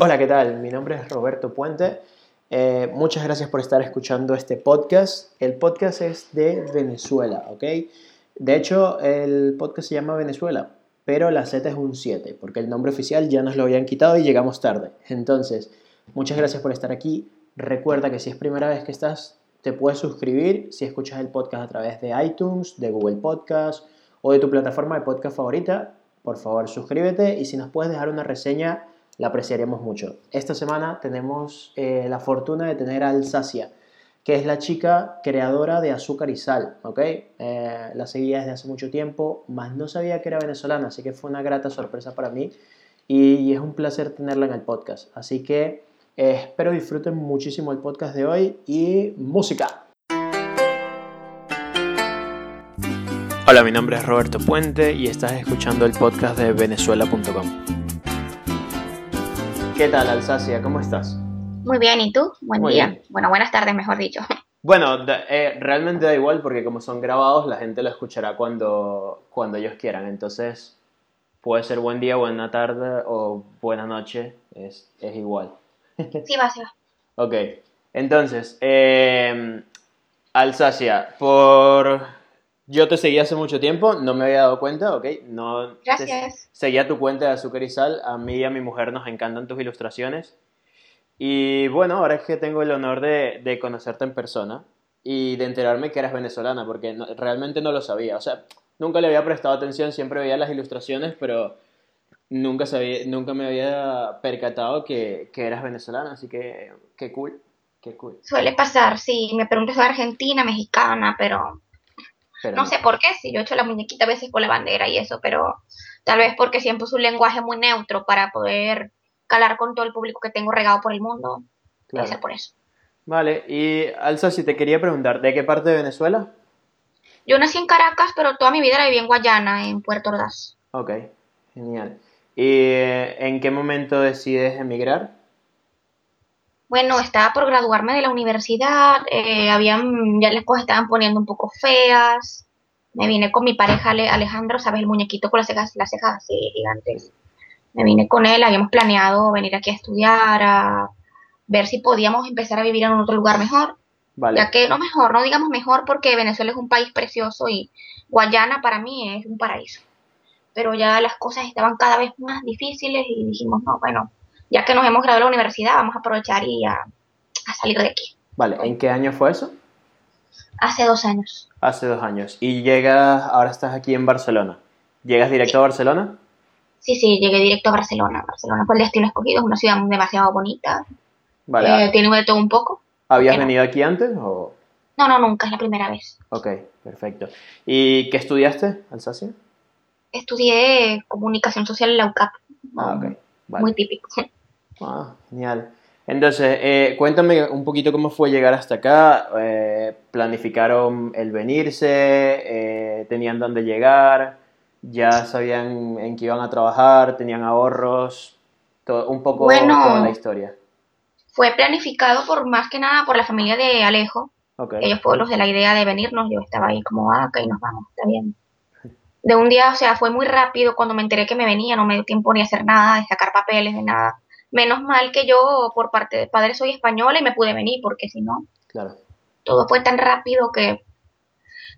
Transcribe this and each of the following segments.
Hola, ¿qué tal? Mi nombre es Roberto Puente. Eh, muchas gracias por estar escuchando este podcast. El podcast es de Venezuela, ¿ok? De hecho, el podcast se llama Venezuela, pero la Z es un 7, porque el nombre oficial ya nos lo habían quitado y llegamos tarde. Entonces, muchas gracias por estar aquí. Recuerda que si es primera vez que estás, te puedes suscribir si escuchas el podcast a través de iTunes, de Google Podcast o de tu plataforma de podcast favorita. Por favor, suscríbete y si nos puedes dejar una reseña la apreciaríamos mucho. Esta semana tenemos eh, la fortuna de tener a Alsacia, que es la chica creadora de Azúcar y Sal, ¿ok? Eh, la seguía desde hace mucho tiempo, más no sabía que era venezolana, así que fue una grata sorpresa para mí y, es un placer tenerla en el podcast. Así que eh, espero disfruten muchísimo el podcast de hoy y música. Hola, mi nombre es Roberto Puente y estás escuchando el podcast de venezuela.com. ¿Qué tal, Alsacia? ¿Cómo estás? Muy bien, ¿y tú? Buen día. Bueno, buenas tardes, mejor dicho. Bueno, eh, realmente da igual porque como son grabados, la gente lo escuchará cuando, cuando ellos quieran. Entonces, puede ser buen día, buena tarde o buena noche, es, es igual. Sí, va, sí va. Ok, entonces, eh, Alsacia, por yo te seguí hace mucho tiempo, no me había dado cuenta, ¿ok? No Gracias. seguía tu cuenta de azúcar y sal. A mí y a mi mujer nos encantan tus ilustraciones. Y bueno, ahora es que tengo el honor de, conocerte en persona y de enterarme que eras venezolana, porque realmente no lo sabía. O sea, nunca le había prestado atención, siempre veía las ilustraciones, pero nunca, sabía, nunca me había percatado que, que eras venezolana, así que qué cool, qué cool. Suele pasar, sí, me preguntas de Argentina, mexicana, pero no, sé por qué, si yo he hecho la muñequita a veces con la bandera y eso, pero tal vez porque siempre es un lenguaje muy neutro para poder calar con todo el público que tengo regado por el mundo. Claro. Debe ser por eso. Vale, y Alza, si te quería preguntar, ¿de qué parte de Venezuela? Yo nací en Caracas, pero toda mi vida la viví en Guayana, en Puerto Ordaz. Ok, genial. ¿Y eh, en qué momento decides emigrar? Bueno, estaba por graduarme de la universidad, eh, habían, ya las cosas estaban poniendo un poco feas. Me vine con mi pareja Alejandro, ¿sabes? El muñequito con las cejas, las cejas así gigantes. Me vine con él, habíamos planeado venir aquí a estudiar, a ver si podíamos empezar a vivir en otro lugar mejor. Vale. Ya que no mejor, no digamos mejor porque Venezuela es un país precioso y Guayana para mí es un paraíso. Pero ya las cosas estaban cada vez más difíciles y dijimos, no, bueno, ya que nos hemos graduado de la universidad, vamos a aprovechar y a, salir de aquí. Vale, ¿en qué año fue eso? Hace dos años. Hace dos años. ¿Y llegas, ahora estás aquí en Barcelona? ¿Llegas directo a Barcelona? Sí, sí, llegué directo a Barcelona. Barcelona fue el destino escogido, es una ciudad demasiado bonita. Vale. Eh, tiene de todo un poco. ¿Habías venido aquí antes o...? No, no, nunca, es la primera vez. Ok, perfecto. ¿Y qué estudiaste, Alsacia? Estudié comunicación social en la UCAP. Ah, ok. Muy típico. Ah, genial. Entonces, eh, cuéntame un poquito cómo fue llegar hasta acá. Eh, ¿Planificaron el venirse? Eh, ¿Tenían dónde llegar? ¿Ya sabían en qué iban a trabajar? ¿Tenían ahorros? Todo, un poco bueno, toda la historia. Fue planificado por más que nada por la familia de Alejo. Ellos fueron los de la idea de venirnos. Yo estaba ahí como, ah, ok, nos vamos, está bien de un día, o sea, fue muy rápido cuando me enteré que me venía, no me dio tiempo ni hacer nada, de sacar papeles, de nada. Menos mal que yo, por parte de padre, soy española y me pude venir, porque si no, claro. todo fue tan rápido que...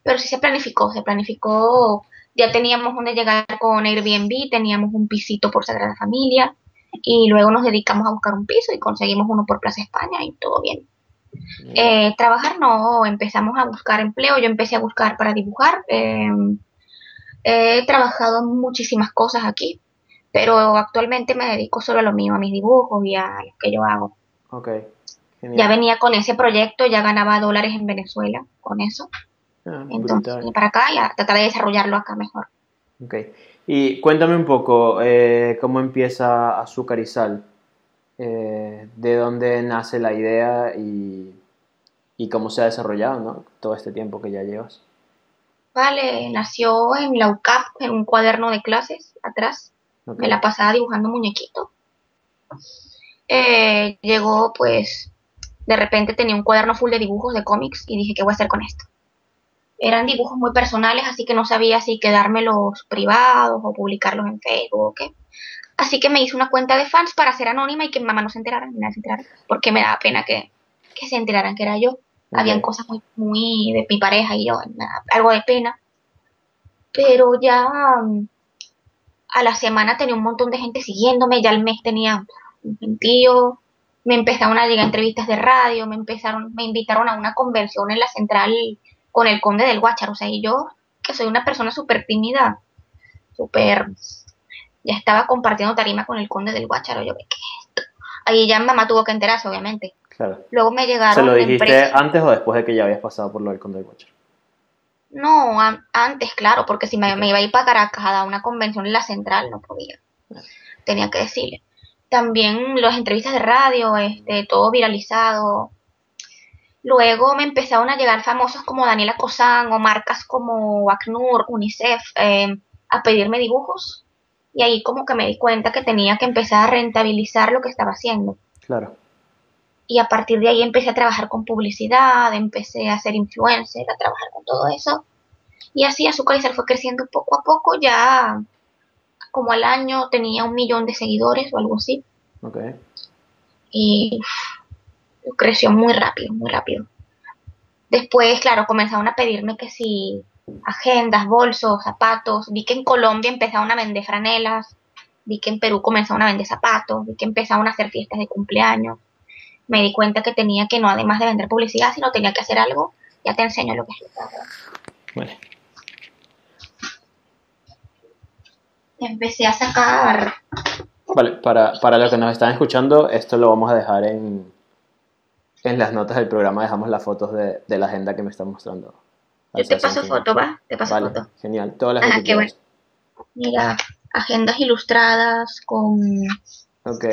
Pero sí se planificó, se planificó, ya teníamos donde llegar con Airbnb, teníamos un pisito por Sagrada Familia, y luego nos dedicamos a buscar un piso y conseguimos uno por Plaza España y todo bien. Eh, trabajar no, empezamos a buscar empleo, yo empecé a buscar para dibujar. Eh, He trabajado en muchísimas cosas aquí, pero actualmente me dedico solo a lo mío, a mis dibujos y a lo que yo hago. Ok. Ya venía con ese proyecto, ya ganaba dólares en Venezuela con eso. Ah, Entonces, y para acá ya tratar de desarrollarlo acá mejor. Ok. Y cuéntame un poco eh, cómo empieza Azúcar y Sal. Eh, ¿De dónde nace la idea y, y cómo se ha desarrollado ¿no? todo este tiempo que ya llevas? Vale, nació en la UCAP, en un cuaderno de clases atrás. Me la pasaba dibujando muñequitos. Eh, llegó, pues, de repente tenía un cuaderno full de dibujos de cómics y dije, ¿qué voy a hacer con esto? Eran dibujos muy personales, así que no sabía si quedármelos privados o publicarlos en Facebook o qué. Así que me hice una cuenta de fans para ser anónima y que mi mamá no se enterara, ni nadie se enterara, porque me daba pena que, que se enteraran que era yo. Habían cosas muy, muy de mi pareja y yo, algo de pena. Pero ya a la semana tenía un montón de gente siguiéndome, ya al mes tenía un gentío, me empezaron a llegar entrevistas de radio, me empezaron, me invitaron a una convención en la central con el conde del Guácharo, o sea, y yo, que soy una persona súper tímida, súper, ya estaba compartiendo tarima con el conde del Guácharo, yo, ¿qué es esto? Ahí ya mi mamá tuvo que enterarse, obviamente. Claro. Luego me llegaron ¿Se lo dijiste empresas- antes o después de que ya habías pasado por lo del Conde del Guachar? No, an- antes, claro, porque si me, me iba a ir para Caracas a dar una convención en la central, no podía. Tenía que decirle. También las entrevistas de radio, este, todo viralizado. Luego me empezaron a llegar famosos como Daniela Cosán o marcas como ACNUR, UNICEF, eh, a pedirme dibujos. Y ahí como que me di cuenta que tenía que empezar a rentabilizar lo que estaba haciendo. Claro. Y a partir de ahí empecé a trabajar con publicidad, empecé a ser influencer, a trabajar con todo eso. Y así Sal fue creciendo poco a poco, ya como al año tenía un millón de seguidores o algo así. Ok. Y uf, creció muy rápido, muy rápido. Después, claro, comenzaron a pedirme que si agendas, bolsos, zapatos. Vi que en Colombia empezaron a vender franelas. Vi que en Perú comenzaron a vender zapatos. Vi que empezaron a hacer fiestas de cumpleaños. Me di cuenta que tenía que no, además de vender publicidad, sino tenía que hacer algo. Ya te enseño lo que es. Vale. Empecé a sacar. Vale, para, para los que nos están escuchando, esto lo vamos a dejar en, en las notas del programa. Dejamos las fotos de, de la agenda que me están mostrando. Yo te paso foto, ¿va? Te paso Vale, foto. genial. Todas las Ah, qué quieras. Mira, agendas ilustradas con Ok.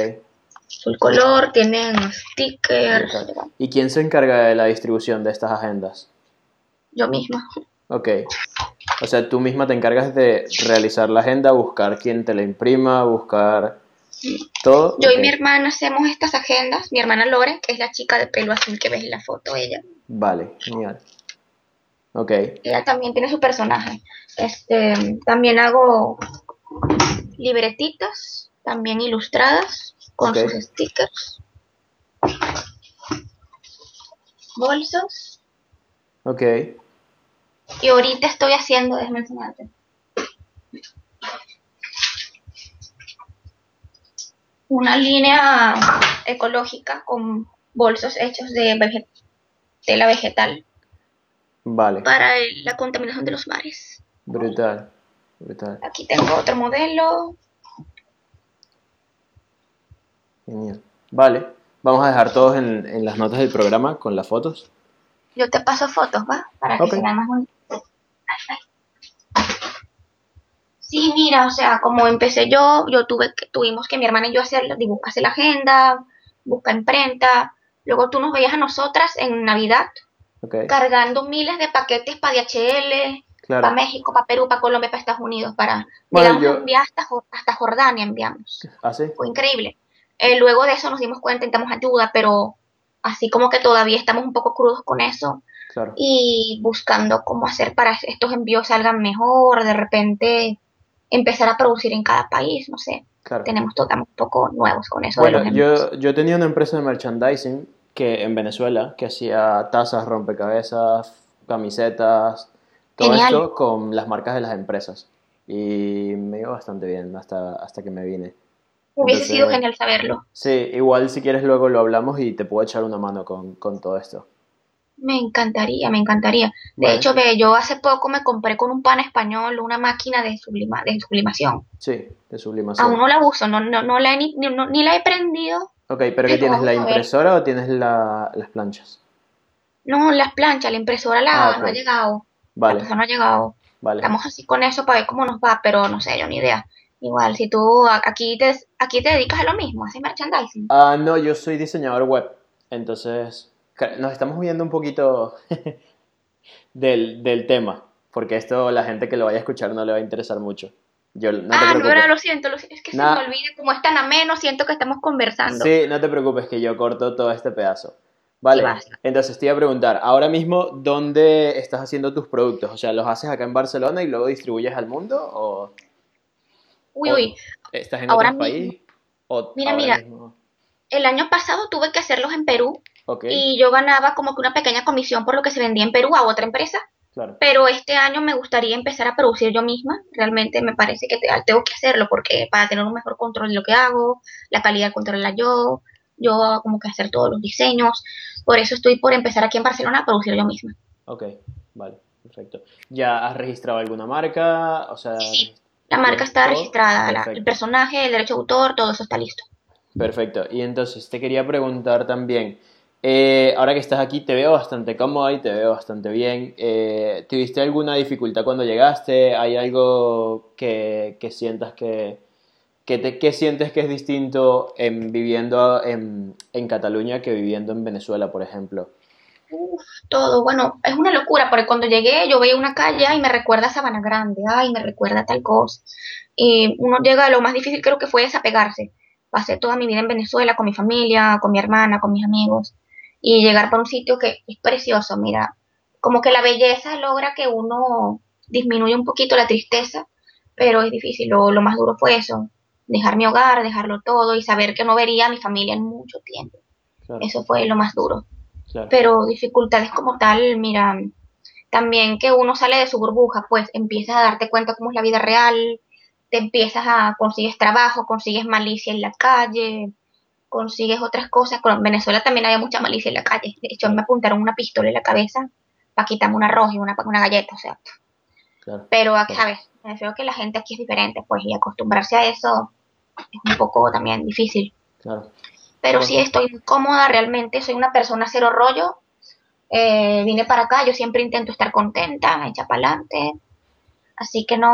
Full color, tienen stickers. ¿Y quién se encarga de la distribución de estas agendas? Yo misma. Ok. O sea, tú misma te encargas de realizar la agenda, buscar quién te la imprima, buscar todo. Yo y mi hermana hacemos estas agendas. Mi hermana Lore, que es la chica de pelo azul que ves en la foto, ella. Vale, genial. Ok, Ella también tiene su personaje. Este, también hago libretitas, también ilustradas, con Ok. sus stickers. Bolsos. ok. Y ahorita estoy haciendo, déjame enseñarte. Una línea ecológica con bolsos hechos de tela vegetal Vale, para la contaminación de los mares. brutal, brutal, Aquí tengo otro modelo. Genial. Vale, vamos a dejar todos en, en las notas del programa con las fotos. Yo te paso fotos, ¿va? Para que se vean más ay. Sí, mira, o sea, como empecé yo, yo tuve que, tuvimos que mi hermana y yo hacer, hacer la agenda, buscar imprenta. Luego tú nos veías a nosotras en Navidad cargando miles de paquetes para DHL, para. México, para Perú, para Colombia, para Estados Unidos, para... Bueno, yo- hasta, hasta Jordania enviamos. ¿Así? Fue increíble. Eh, luego de eso nos dimos cuenta, intentamos ayuda, pero así como que todavía estamos un poco crudos con eso Claro. y buscando cómo hacer para que estos envíos salgan mejor, de repente empezar a producir en cada país, no sé. Claro. Tenemos estamos un poco nuevos con eso de Bueno, los envíos. yo, yo tenía una empresa de merchandising que en Venezuela que hacía tazas, rompecabezas, camisetas, todo Genial. esto con las marcas de las empresas. Y me iba bastante bien hasta, hasta que me vine. Hubiese entonces- sido genial saberlo. Sí, igual si quieres luego lo hablamos y te puedo echar una mano con, con todo esto. Me encantaría, me encantaría. De hecho, ve, yo hace poco me compré con un pan español una máquina de, sublima, de sublimación. Sí, de sublimación. Aún no la uso, no, no, no la he ni, no- ni la he prendido. Ok, pero ¿qué tienes? ¿La impresora o tienes la- las planchas? No, las planchas, la impresora la, Ah, no ha llegado. La Vale, impresora no ha llegado. vale. Estamos así con eso para ver cómo nos va, pero no sé, yo ni idea. Igual, si tú aquí te, aquí te dedicas a lo mismo, haces merchandising. Ah, no, yo soy diseñador web. Entonces, nos estamos viendo un poquito del, del tema. Porque esto la gente que lo vaya a escuchar no le va a interesar mucho. Yo, no te ah, no, ahora lo siento, lo es que Nah. se me olvida, como es tan ameno, siento que estamos conversando. Sí, no te preocupes que yo corto todo este pedazo. Vale, entonces te iba a preguntar, ahora mismo, ¿dónde estás haciendo tus productos? O sea, ¿los haces acá en Barcelona y luego distribuyes al mundo? O... Uy, uy. ¿Estás en Ahora otro país? O Mira, mira. mismo? El año pasado tuve que hacerlos en Perú y yo ganaba como que una pequeña comisión por lo que se vendía en Perú a otra empresa. claro. Pero este año me gustaría empezar a producir yo misma. Realmente me parece que te- tengo que hacerlo porque para tener un mejor control de lo que hago, la calidad controlarla yo, yo como que hacer todos los diseños. Por eso estoy por empezar aquí en Barcelona a producir yo misma. Ok, vale, perfecto. ¿Ya has registrado alguna marca? O sea, Sí. La marca ¿Tienes está todo? registrada, la- el personaje, el derecho de autor, todo eso está listo. Perfecto. Y entonces te quería preguntar también, eh, ahora que estás aquí te veo bastante cómoda y te veo bastante bien. Eh, ¿tuviste alguna dificultad cuando llegaste? ¿Hay algo que, que sientas que, que, te, que sientes que es distinto en viviendo en, en Cataluña que viviendo en Venezuela, por ejemplo? Uf, todo, bueno, es una locura, porque cuando llegué yo veía una calle y me recuerda a Sabana Grande, ay, me recuerda a tal cosa. Y uno llega, lo más difícil creo que fue desapegarse. Pasé toda mi vida en Venezuela con mi familia, con mi hermana, con mis amigos, y llegar para un sitio que es precioso, mira, como que la belleza logra que uno disminuya un poquito la tristeza, pero es difícil, lo, lo más duro fue eso, dejar mi hogar, dejarlo todo y saber que no vería a mi familia en mucho tiempo. Claro, Eso fue lo más duro claro, pero dificultades como tal, mira, también que uno sale de su burbuja, pues empiezas a darte cuenta cómo es la vida real, te empiezas a, consigues trabajo, consigues malicia en la calle, consigues otras cosas. Con Venezuela también había mucha malicia en la calle. De hecho, me apuntaron una pistola en la cabeza para quitarme un arroz y una, una galleta, o sea. claro. Pero. ¿sabes? Me refiero que la gente aquí es diferente, pues, y acostumbrarse a eso es un poco también difícil. claro. Pero sí estoy muy cómoda, realmente soy una persona cero rollo. Eh, vine para acá, yo siempre intento estar contenta, hecha para adelante. Así que no,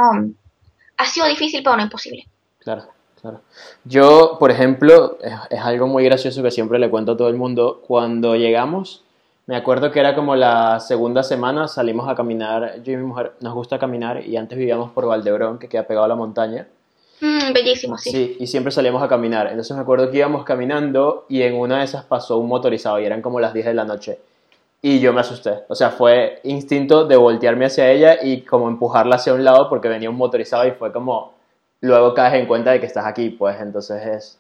ha sido difícil, pero no imposible. Claro, claro. Yo, por ejemplo, es, es algo muy gracioso que siempre le cuento a todo el mundo. Cuando llegamos, me acuerdo que era como la segunda semana, salimos a caminar. Yo y mi mujer nos gusta caminar y antes vivíamos por Valdebrón, que queda pegado a la montaña. Mm, bellísimo, sí. Sí, y siempre salíamos a caminar. Entonces me acuerdo que íbamos caminando y en una de esas pasó un motorizado y eran como las 10 de la noche. Y yo me asusté. O sea, fue instinto de voltearme hacia ella y como empujarla hacia un lado porque venía un motorizado y fue como... Luego caes en cuenta de que estás aquí, pues entonces es...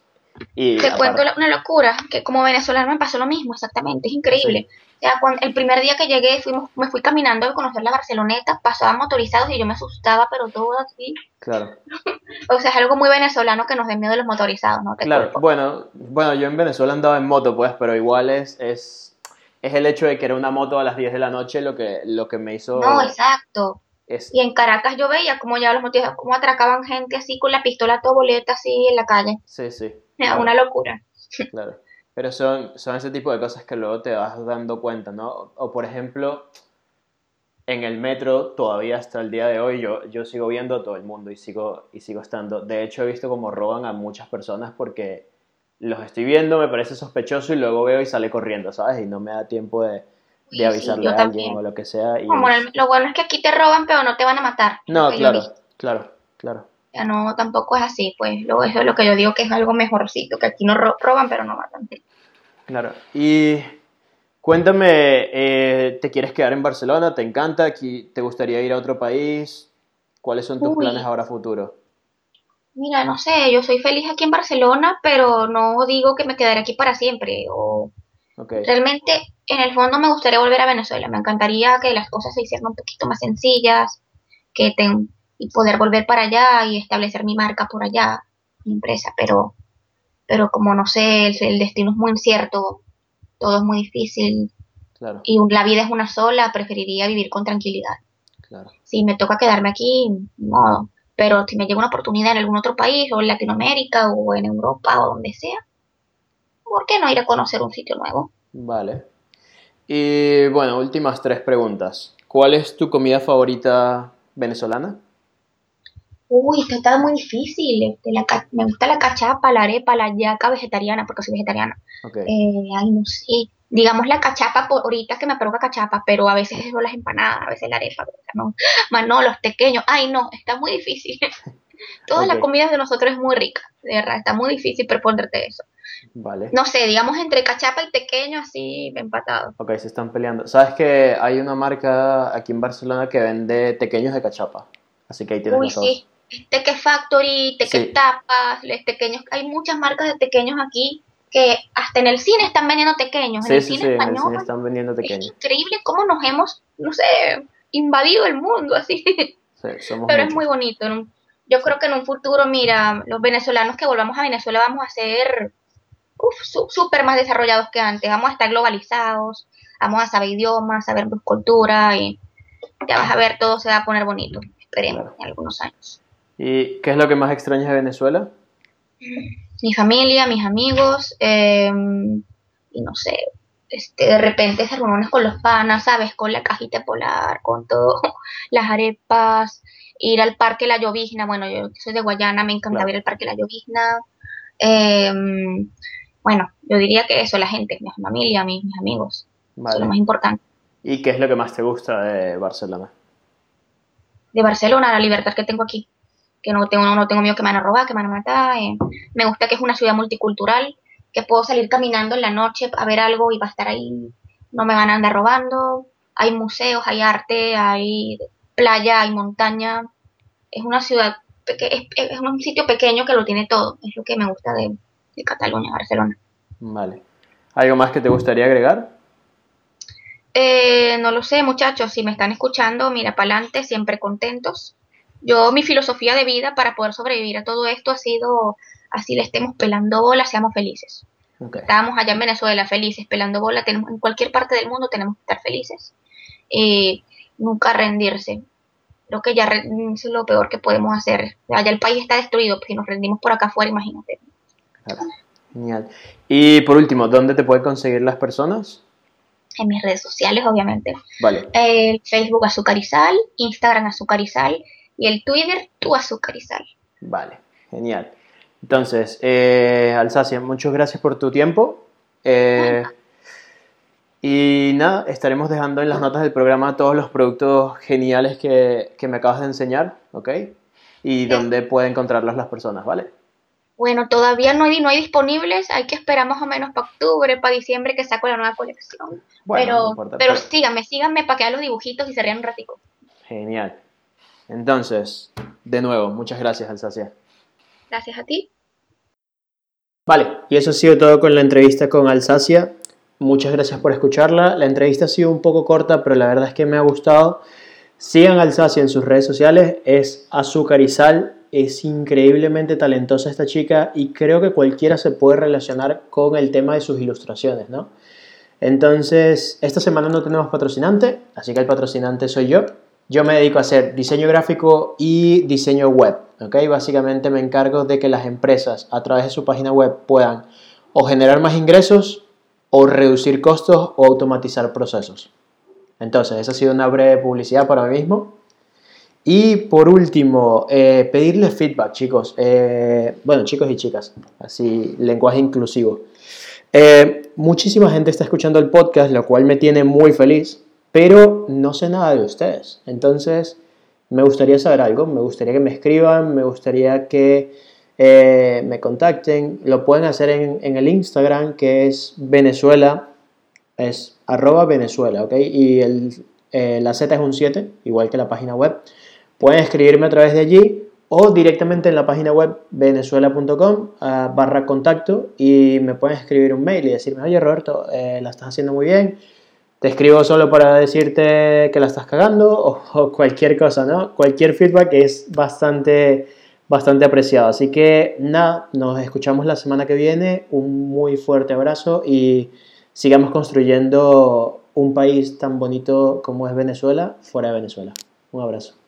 Y Te cuento una locura, que como venezolano me pasó lo mismo, exactamente, es increíble. O sea, cuando, el primer día que llegué, fuimos, me fui caminando a conocer la Barceloneta, pasaban motorizados y yo me asustaba, pero todo así. Claro, O sea, es algo muy venezolano que nos den miedo los motorizados, ¿no? Te claro. culpo. Bueno, bueno, yo en Venezuela andaba en moto, pues, pero igual es, es, es el hecho de que era una moto a las 10 de la noche lo que, lo que me hizo... No, exacto. Es, Y en Caracas yo veía como ya los motivos, cómo atracaban gente así con la pistola a todo boleta así en la calle. sí, sí. Era claro. una locura. Claro. Pero son, son ese tipo de cosas que luego te vas dando cuenta, ¿no? O, o, por ejemplo, en el metro, todavía hasta el día de hoy, yo, yo sigo viendo a todo el mundo y sigo, y sigo estando. De hecho, he visto cómo roban a muchas personas porque los estoy viendo, me parece sospechoso y luego veo y sale corriendo, ¿sabes? Y no me da tiempo de, de avisarle a alguien o lo que sea. Y Como el- lo bueno es que aquí te roban, pero no te van a matar. No, claro, claro, claro. Ya no, tampoco es así, pues lo, eso es lo que yo digo que es algo mejorcito, que aquí no ro- roban, pero no matan. Claro. Y cuéntame, eh, ¿te quieres quedar en Barcelona? ¿Te encanta? Aquí, ¿Te gustaría ir a otro país? ¿Cuáles son tus Uy. planes ahora futuro? Mira, no sé, yo soy feliz aquí en Barcelona, pero no digo que me quedaré aquí para siempre. O Realmente, en el fondo me gustaría volver a Venezuela. Me encantaría que las cosas se hicieran un poquito más sencillas, que y poder volver para allá y establecer mi marca por allá, mi empresa. Pero, pero como no sé, el, el destino es muy incierto, todo es muy difícil claro, y la vida es una sola, preferiría vivir con tranquilidad. claro. Si me toca quedarme aquí, modo. Pero si me llega una oportunidad en algún otro país, o en Latinoamérica, o en Europa, o donde sea, ¿por qué no ir a conocer un sitio nuevo? Vale. Y bueno, últimas tres preguntas. ¿Cuál es tu comida favorita venezolana? Uy, esto está muy difícil. este, la me gusta la cachapa, la arepa, la yaca vegetariana, porque soy vegetariana. Ok, Eh, ay, no sé. Digamos la cachapa, por, ahorita que me provoca cachapa, pero a veces son las empanadas, a veces la arepa, no. Más no, los pequeños. Ay, no, está muy difícil. Toda la Ok. comida de nosotros es muy rica, de verdad, está muy difícil proponerte eso. Vale. No sé, digamos entre cachapa y pequeño, así empatado. Ok, se están peleando. ¿Sabes que hay una marca aquí en Barcelona que vende tequeños de cachapa? Así que ahí tienes Uy, los dos. sí, Teque Factory, Teque Sí. Tapas, tequeños, hay muchas marcas de tequeños aquí que hasta en el cine están vendiendo tequeños, en el sí, cine sí, en el español. cine están vendiendo Es pequeños. increíble cómo nos hemos, no sé, invadido el mundo así. Sí, somos Pero es muy bonito. Yo creo que en un futuro, mira, los venezolanos que volvamos a Venezuela vamos a ser súper más desarrollados que antes. Vamos a estar globalizados, vamos a saber idiomas, saber cultura y ya vas a ver, todo se va a poner bonito. Esperemos en algunos años. ¿Y qué es lo que más extrañas de Venezuela? Mi familia, mis amigos, eh, y no sé, este, de repente se reúnes con los panas, ¿sabes? Con la cajita polar, con todo, las arepas, ir al Parque La Llovizna, bueno, yo soy de Guayana, me encantaba Claro. ir al Parque La Llovizna. Eh, bueno, yo diría que eso, la gente, mi familia, mis, mis amigos, eso es lo más Vale. importante. ¿Y qué es lo que más te gusta de Barcelona? De Barcelona, la libertad que tengo aquí, que no tengo, no tengo miedo que me van a robar, que me van a matar. eh. Me gusta que es una ciudad multicultural, que puedo salir caminando en la noche a ver algo y va a estar ahí, no me van a andar robando. Hay museos, hay arte, hay playa, hay montaña. Es una ciudad, es, es un sitio pequeño que lo tiene todo. Es lo que me gusta de, de Cataluña, Barcelona. Vale. ¿Algo más que te gustaría agregar? Eh, no lo sé, muchachos, si me están escuchando, mira, para adelante, siempre contentos. Yo, mi filosofía de vida para poder sobrevivir a todo esto ha sido, así le estemos pelando bola, seamos felices. Estábamos allá en Venezuela felices, pelando bola, tenemos, en cualquier parte del mundo tenemos que estar felices. Y nunca rendirse. Creo que ya es lo peor que podemos hacer. Allá el país está destruido, pues si nos rendimos por acá afuera, imagínate. Claro. Genial. Y por último, ¿dónde te pueden conseguir las personas? En mis redes sociales, obviamente. Vale. el Facebook Azucarizal, Instagram Azucarizal y el Twitter Tu Azucarizal. Vale, genial. Entonces, eh, Alsacia, muchas gracias por tu tiempo. Eh, y nada, estaremos dejando en las notas del programa todos los productos geniales que, que me acabas de enseñar, ¿ok? Y dónde pueden encontrarlos las personas, ¿vale? Bueno, todavía no hay, no hay disponibles, hay que esperar más o menos para octubre, para diciembre que saco la nueva colección. Bueno, pero no importa, pero pero- síganme, síganme para que hagan los dibujitos y se rían un ratico. Genial. Entonces, de nuevo, muchas gracias, Alsacia. Gracias a ti. Vale, y eso ha sido todo con la entrevista con Alsacia. Muchas gracias por escucharla. La entrevista ha sido un poco corta, pero la verdad es que me ha gustado. Sigan Alsacia en sus redes sociales, es Azúcar y Sal. Es increíblemente talentosa esta chica y creo que cualquiera se puede relacionar con el tema de sus ilustraciones, ¿no? Entonces, esta semana no tenemos patrocinante, así que el patrocinante soy yo. Yo me dedico a hacer diseño gráfico y diseño web, ¿ok? Básicamente me encargo de que las empresas a través de su página web puedan o generar más ingresos o reducir costos o automatizar procesos. Entonces, esa ha sido una breve publicidad para mí mismo. Y por último, eh, pedirles feedback, chicos. Eh, bueno, chicos y chicas, así lenguaje inclusivo. Eh, muchísima gente está escuchando el podcast, lo cual me tiene muy feliz, pero no sé nada de ustedes. Entonces, me gustaría saber algo, me gustaría que me escriban, me gustaría que eh, me contacten. Lo pueden hacer en, el Instagram, que es Venezuela, es arroba Venezuela, ¿ok? Y la Z es un 7, igual que la página web. Pueden escribirme a través de allí o directamente en la página web venezuela.com ah, barra contacto y me pueden escribir un mail y decirme, oye Roberto, eh, la estás haciendo muy bien, te escribo solo para decirte que la estás cagando o, o cualquier cosa, ¿no? Cualquier feedback es bastante, bastante apreciado. Así que nada, nos escuchamos la semana que viene, un muy fuerte abrazo y sigamos construyendo un país tan bonito como es Venezuela fuera de Venezuela. Un abrazo.